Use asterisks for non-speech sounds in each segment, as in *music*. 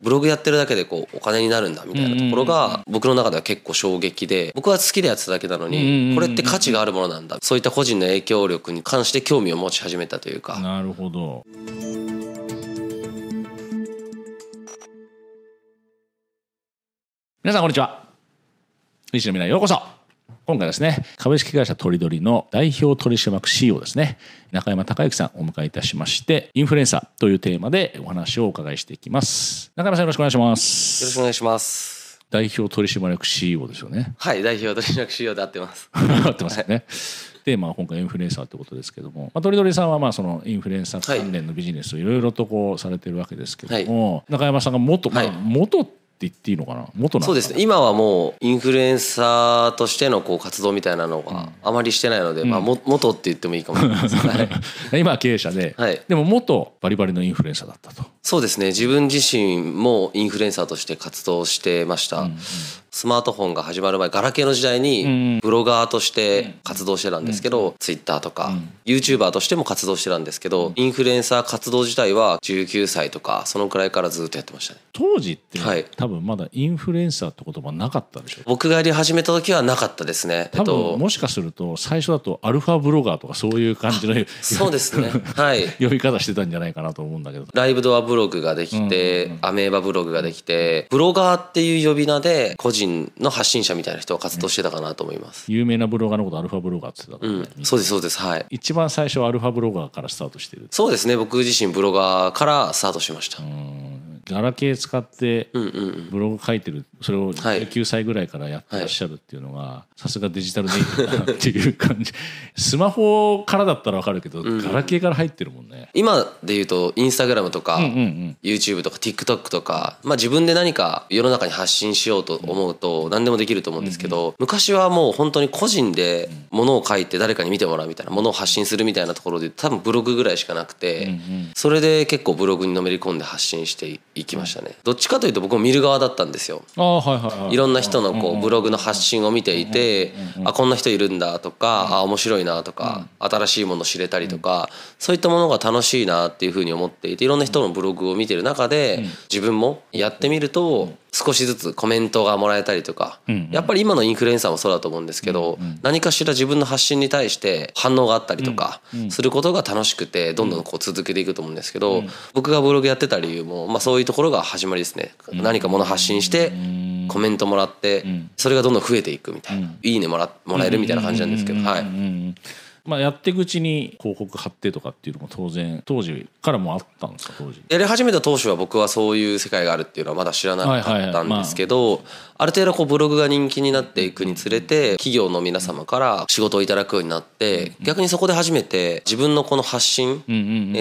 ブログやってるだけでこうお金になるんだみたいなところが僕の中では結構衝撃で僕は好きでやってただけなのにこれって価値があるものなんだ。そういった個人の影響力に関して興味を持ち始めたというか。なるほど。皆さんこんにちは。西野未来ようこそ今回ですね株式会社とりどりの代表取締役 CEO ですね。中山隆之さんをお迎えいたしましてインフルエンサーというテーマでお話をお伺いしていきます。中山さんよろしくお願いします。よろしくお願いします。代表取締役 CEO ですよね。はい代表取締役 CEO で合ってます。*laughs* 合ってますよね、はいで、まあ、今回インフルエンサーということですけども、まあ、とりどりさんはまあそのインフルエンサー関連のビジネスをいろいろとこうされてるわけですけども、はい、中山さんが元、まあ、元言っていいのかな？元そうです。ね今はもうインフルエンサーとしてのこう活動みたいなのがあまりしてないので、うん、まあ、も元って言ってもいいかもしれないです、*laughs* はい、今は経営者で、はい、でも元バリバリのインフルエンサーだったと。そうですね。自分自身もインフルエンサーとして活動してました、うんうん。スマートフォンが始まる前ガラケーの時代にブロガーとして活動してたんですけど、ツイッターとか、YouTuber としても活動してたんですけど、インフルエンサー活動自体は19歳とかそのくらいからずっとやってましたね。当時って、はい、多分まだインフルエンサーって言葉なかったでしょ？僕がやり始めた時はなかったですね。多分、もしかすると最初だとアルファブロガーとかそういう感じの *laughs* そうですね。はい。*laughs* 呼び方してたんじゃないかなと思うんだけど。ライブドアブログができて、アメーバブログができてブロガーっていう呼び名で個人の発信信者みたいな人は活動してたかなと思います、有名なブロガーのことアルファブロガーって言ってた、ね、う。ん、そうですそうです。はい。一番最初はアルファブロガーからスタートしてる。そうですね。僕自身ブロガーからスタートしましたガラケー使ってブログ書いてるそれを9歳ぐらいからやってらっしゃるっていうのがさすがデジタルネイティブだなっていう感じ。*laughs* スマホからだったら分かるけど、ガラケーから入ってるもんね。今で言うとインスタグラムとか、YouTube とか TikTok とか、まあ、自分で何か世の中に発信しようと思うと何でもできると思うんですけど、昔はもう本当に個人でものを書いて誰かに見てもらうみたいなものを発信するみたいなところで多分ブログぐらいしかなくて、それで結構ブログにのめり込んで発信していきましたね。どっちかというと僕も見る側だったんですよ。いろんな人のこうブログの発信を見ていてあこんな人いるんだとかあ面白いなとか新しいもの知れたりとかそういったものが楽しいなっていうふうに思っていていろんな人のブログを見てる中で自分もやってみると少しずつコメントがもらえたりとか、やっぱり今のインフルエンサーもそうだと思うんですけど、何かしら自分の発信に対して反応があったりとかすることが楽しくてどんどんこう続けていくと思うんですけど、僕がブログやってた理由も、まあ、そういうところが始まりですね。何かもの発信してコメントもらってそれがどんどん増えていくみたいな、いいねもらもらえるみたいな感じなんですけど、はい。まあ、やっていくうちに広告貼ってとかっていうのも当然当時からもあったんですか当時。やり始めた当初は僕はそういう世界があるっていうのはまだ知らなかったんですけどあ。る程度こうブログが人気になっていくにつれて企業の皆様から仕事をいただくようになって逆にそこで初めて自分のこの発信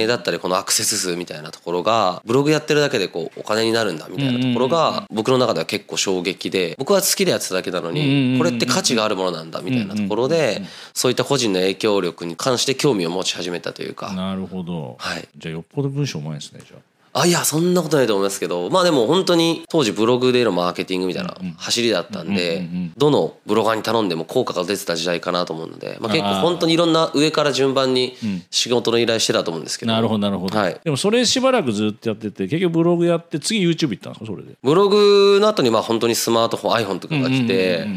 だったりこのアクセス数みたいなところがブログやってるだけでこうお金になるんだみたいなところが僕の中では結構衝撃で僕は好きでやってただけなのにこれって価値があるものなんだみたいなところでそういった個人の影響力に関して興味を持ち始めたというか。なるほど、はい、じゃあよっぽど文章うまいですねじゃあ。あいやそんなことないと思いますけど。まあでも本当に当時ブログでのマーケティングみたいな走りだったんでどのブロガーに頼んでも効果が出てた時代かなと思うので、まあ、結構本当にいろんな上から順番に仕事の依頼してたと思うんですけど、なるほど。なるほど、はい、でもそれしばらくずっとやってて結局ブログやって次 YouTube 行ったんですかそれで。ブログの後にまあ本当にスマートフォン iPhone とかが来て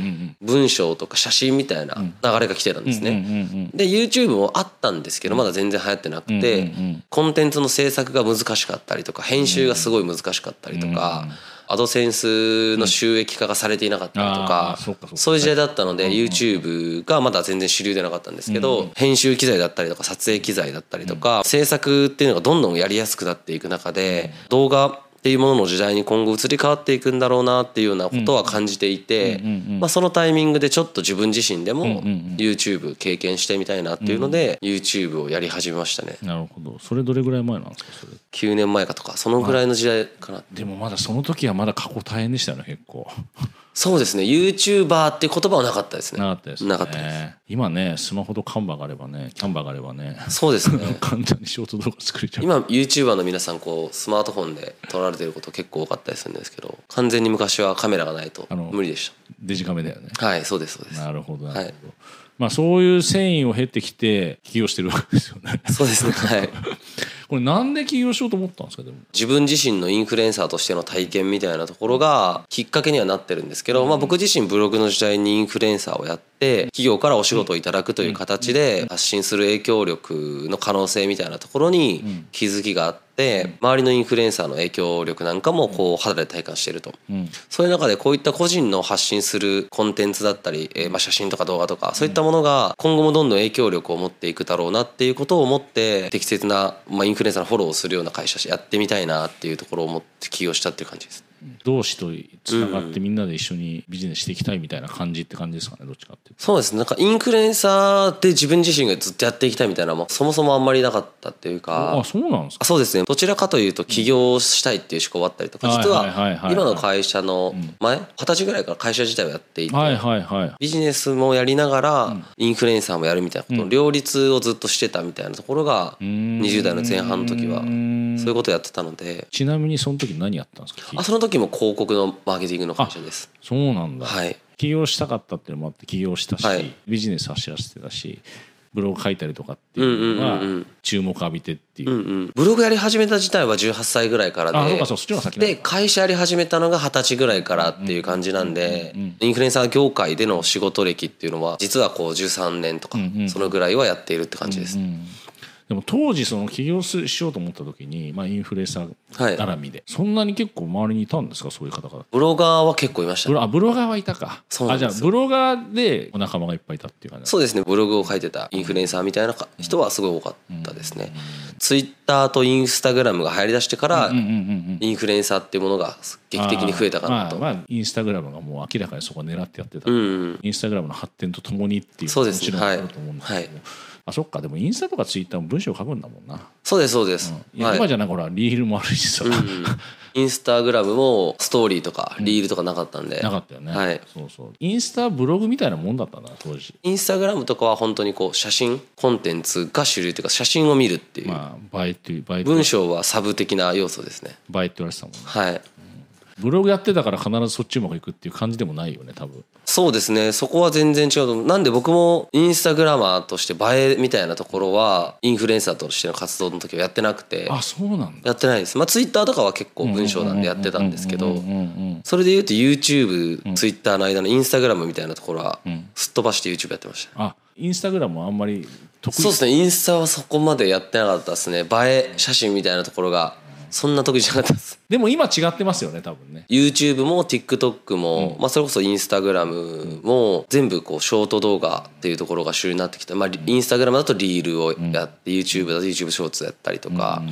文章とか写真みたいな流れが来てたんですね。で YouTube もあったんですけどまだ全然流行ってなくてコンテンツの制作が難しかったりとか編集がすごい難しかったりとか、アドセンスの収益化がされていなかったりとか、そういう時代だったので YouTube がまだ全然主流でなかったんですけど、編集機材だったりとか撮影機材だったりとか、制作っていうのがどんどんやりやすくなっていく中で動画っていうものの時代に今後移り変わっていくんだろうなっていうようなことは感じていて、まあ、そのタイミングでちょっと自分自身でも YouTube 経験してみたいなっていうので YouTube をやり始めましたね。なるほど。それどれぐらい前なんですかそれ？9年前かとかそのぐらいの時代かな、でもまだその時はまだ過去大変でしたよね結構そうですね。YouTuber っていう言葉はなかったですね。なかったです、ね、なかったです。今ねスマホとカンバがあればねキャンバがあればねそうですね。*laughs* 簡単にショート動画作れちゃう。今 YouTuber の皆さんこうスマートフォンで撮られてること結構多かったりするんですけど完全に昔はカメラがないと無理でした。デジカメだよね。はいそうですそうです。なるほどなるほど、はいまあ、そういう繊維を経てきて起業してるわけですよね。そうですね。はい。これなんで起業しようと思ったんですかでも。自分自身のインフルエンサーとしての体験みたいなところがきっかけにはなってるんですけど、まあ、僕自身ブログの時代にインフルエンサーをやって企業からお仕事をいただくという形で発信する影響力の可能性みたいなところに気づきがあって。周りのインフルエンサーの影響力なんかもこう肌で体感してると、そういう中でこういった個人の発信するコンテンツだったり、えー、まあ写真とか動画とかそういったものが今後もどんどん影響力を持っていくだろうなっていうことを思って適切な、まあ、インフルエンサーのフォローをするような会社やってみたいなっていうところを思って起業したっていう感じです。同志とつながってみんなで一緒にビジネスしていきたいみたいな感じって感じですかねどっちかってそうですね。なんかインフルエンサーで自分自身がずっとやっていきたいみたいなもそもそもあんまりなかったっていうか。あそうなんですか。そうですね。どちらかというと起業したいっていう思考があったりとか実は今の会社の前二十歳ぐらいから会社自体をやっていてビジネスもやりながらインフルエンサーもやるみたいなこと両立をずっとしてたみたいなところが20代の前半の時はそういうことやってたので。ちなみにその時何やったんですか？あその時も広告のマーケティングの会社です。そうなんだ、はい、起業したかったっていうのもあって起業したし、はい、ビジネス走らせてたしブログ書いたりとかっていうのが注目浴びてっていう,、うんうん、ブログやり始めた自体は18歳ぐらいからでで会社やり始めたのが二十歳ぐらいからっていう感じなんで、インフルエンサー業界での仕事歴っていうのは実はこう13年とかそのぐらいはやっているって感じです、うんうんでも当時その起業しようと思った時に、まあ、インフルエンサー絡みで、はい、そんなに結構周りにいたんですか？そういう方がブロガーは結構いました、ね、あブロガーはいたか。そうあじゃあブロガーでお仲間がいっぱいいたっていう感じそうですね。ブログを書いてたインフルエンサーみたいな人はすごい多かったですね、ツイッターとインスタグラムが流行りだしてから、インフルエンサーっていうものが劇的に増えたかなと。まあ、まあ、インスタグラムがもう明らかにそこ狙ってやってた、うんうん、インスタグラムの発展とともにっていうそうです。ねはい、はいあそっかでもインスタとかツイッターも文章書くんだもんな。そうですそうです、うん、いや、はい、今じゃなほらリールもあるしさ、うん、インスタグラムもストーリーとかリールとかなかったんで、なかったよね。はい。そうそう。インスタブログみたいなもんだったな当時。インスタグラムとかは本当にこう写真コンテンツが主流というか写真を見るっていうまあ映えっていう文章はサブ的な要素ですね映えって言われてたもんねはいブログやってたから必ずそっちうまくいくっていう感じでもないよね多分。そうですね。そこは全然違うとなんで僕もインスタグラマーとして映えみたいなところはインフルエンサーとしての活動の時はやってなくてあそうなんだ。やってないです。まあツイッターとかは結構文章なんでやってたんですけどそれで言うと YouTube、ツイッターの間のインスタグラムみたいなところはすっ飛ばして YouTube やってました、あインスタグラムはあんまり得意。そうですね。インスタはそこまでやってなかったですね。映え写真みたいなところがそんな得意じゃなかったです。でも今違ってますよね多分ね。YouTube も TikTok も、うん、まあ、それこそ Instagram も全部こうショート動画っていうところが主流になってきた、まあ、Instagram だとリールをやって、うん、YouTube だと YouTube ショーツやったりとか、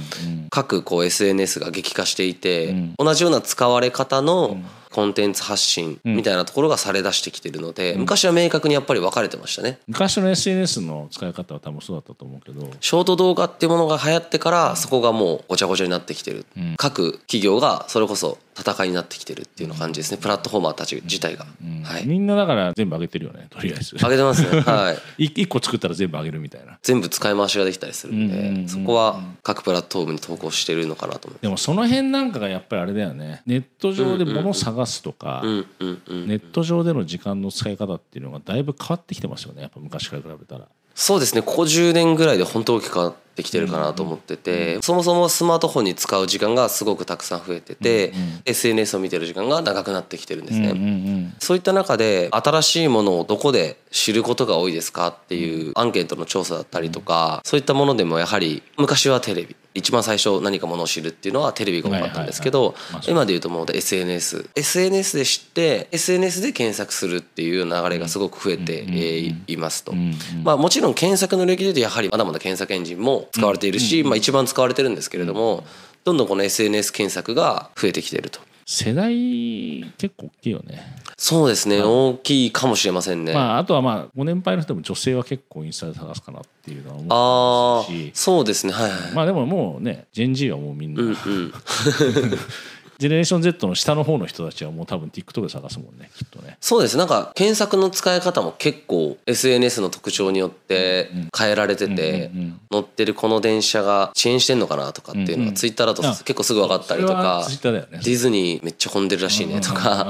各こう SNS が激化していて、同じような使われ方の、コンテンツ発信みたいなところがされ出してきてるので、昔は明確にやっぱり分かれてましたね。昔の SNS の使い方は多分そうだったと思うけど。ショート動画っていうものが流行ってからそこがもうごちゃごちゃになってきてる、うん、各企業がそれこそ戦いになってきてるっていうの感じですね。プラットフォーマーたち自体が、うん。はい、みんなだから全部上げてるよねとりあえず。上げてますねはい。*laughs* 一個作ったら全部上げるみたいな。全部使い回しができたりするんで、そこは各プラットフォームに投稿してるのかなと思でもその辺なんかがやっぱりあれだよね。ネット上で物を探すとか、ネット上での時間の使い方っていうのがだいぶ変わってきてますよね。やっぱ昔から比べたらそうですね。ここ10年ぐらいで本当大きく変わってきてるかなと思ってて、そもそもスマートフォンに使う時間がすごくたくさん増えてて、SNS を見てる時間が長くなってきてるんですね、そういった中で新しいものをどこで知ることが多いですかっていうアンケートの調査だったりとか、そういったものでもやはり昔はテレビ一番最初何かものを知るっていうのはテレビが多かったんですけど今で言うともう SNS SNS で知って SNS で検索するっていう流れがすごく増えていますと。まあもちろん検索の領域で言うとやはりまだまだ検索エンジンも使われているしまあ一番使われてるんですけれどもどんどんこの SNS 検索が増えてきていると。世代結構大きいよね。そうですね、大きいかもしれませんね、まあ、あとはまあご年配の人も女性は結構インスタで探すかなっていうのは思うし。そうですね。はいはい。まあでももうねジェンジーはもうみんな、うんうん *laughs* ジェネレーション Z の下の方の人たちはもう多分 TikTok で探すもんねきっとね。そうですなんか検索の使い方も結構 SNS の特徴によって変えられてて乗ってるこの電車が遅延してんのかなとかっていうのがツイッターだと結構すぐ分かったりとかディズニーめっちゃ混んでるらしいねとか。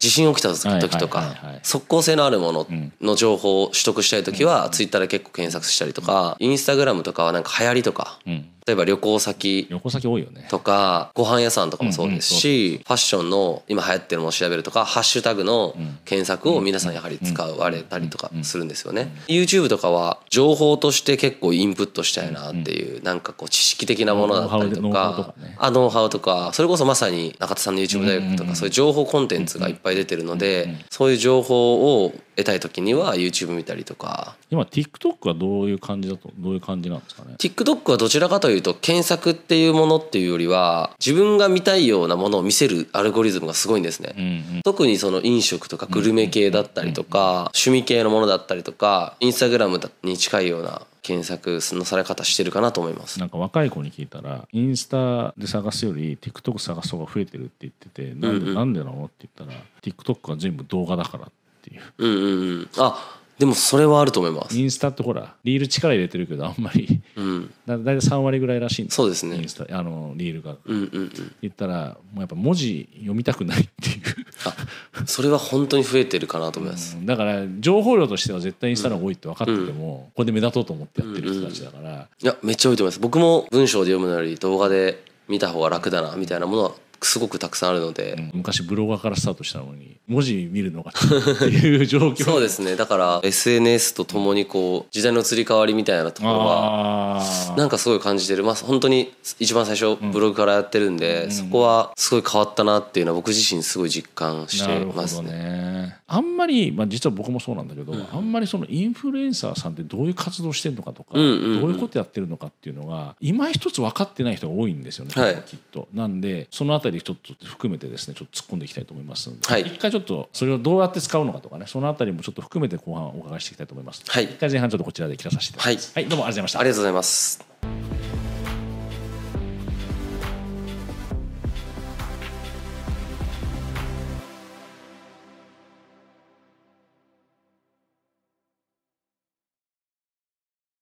地震起きた時とか即効性のあるものの情報を取得したい時はツイッターで結構検索したりとかインスタグラムとかはなんか流行りとか例えば旅行先旅行先多いよね。とかご飯屋さんとかもそうですし、ファッションの今流行ってるものを調べるとかハッシュタグの検索を皆さんやはり使われたりとかするんですよね。YouTube とかは情報として結構インプットしたいなっていうなんかこう知識的なものだったりとかあノウハウとかそれこそまさに中田さんの YouTube 大学とかそういう情報コンテンツがいっぱい出てるのでそういう情報を得たい時には YouTube 見たりとか。今 TikTok はどういう感じだとどういう感じなんですかね？TikTok はどちらかというと検索っていうものっていうよりは自分が見たいようなものを見せるアルゴリズムがすごいんですね。うんうん特にその飲食とかグルメ系だったりとか趣味系のものだったりとかインスタグラムに近いような検索のされ方してるかなと思います。なんか若い子に聞いたらインスタで探すより TikTok 探す方が増えてるって言っててなんで,、なんでなの？って言ったら TikTok は全部動画だからっていううんうんうん。あでもそれはあると思います。インスタってほらリール力入れてるけどあんまりうん。だだいたい3割ぐらいらしいんですそうですねインスタあのリールがうんうんうん。言ったらもうやっぱ文字読みたくないっていうあそれは本当に増えてるかなと思います。うんだから情報量としては絶対インスタの方が多いって分かってても、ここで目立とうと思ってやってる人たちだから、いやめっちゃ多いと思います。僕も文章で読むのより動画で見た方が楽だなみたいなものはすごくたくさんあるので。うん。昔ブロガーからスタートしたのに文字見るのがっていう状況。そうですね。だから SNS とともにこう時代の移り変わりみたいなところはなんかすごい感じてる。まあ本当に一番最初ブログからやってるんで、そこはすごい変わったなっていうのは僕自身すごい実感してますね。ね。あんまり、まあ、実は僕もそうなんだけど、あんまりそのインフルエンサーさんってどういう活動してるのかとか、んうんうん。どういうことやってるのかっていうのが今一つ分かってない人が多いんですよね、はい。きっと。なんでそのあたりちょっと含めてですねちょっと突っ込んでいきたいと思いますので、はい。一回ちょっとそれをどうやって使うのかとかねそのあたりもちょっと含めて後半お伺いしていきたいと思います、はい。一回前半ちょっとこちらで切らさせていただきます、はい、どうもありがとうございました。ありがとうございます。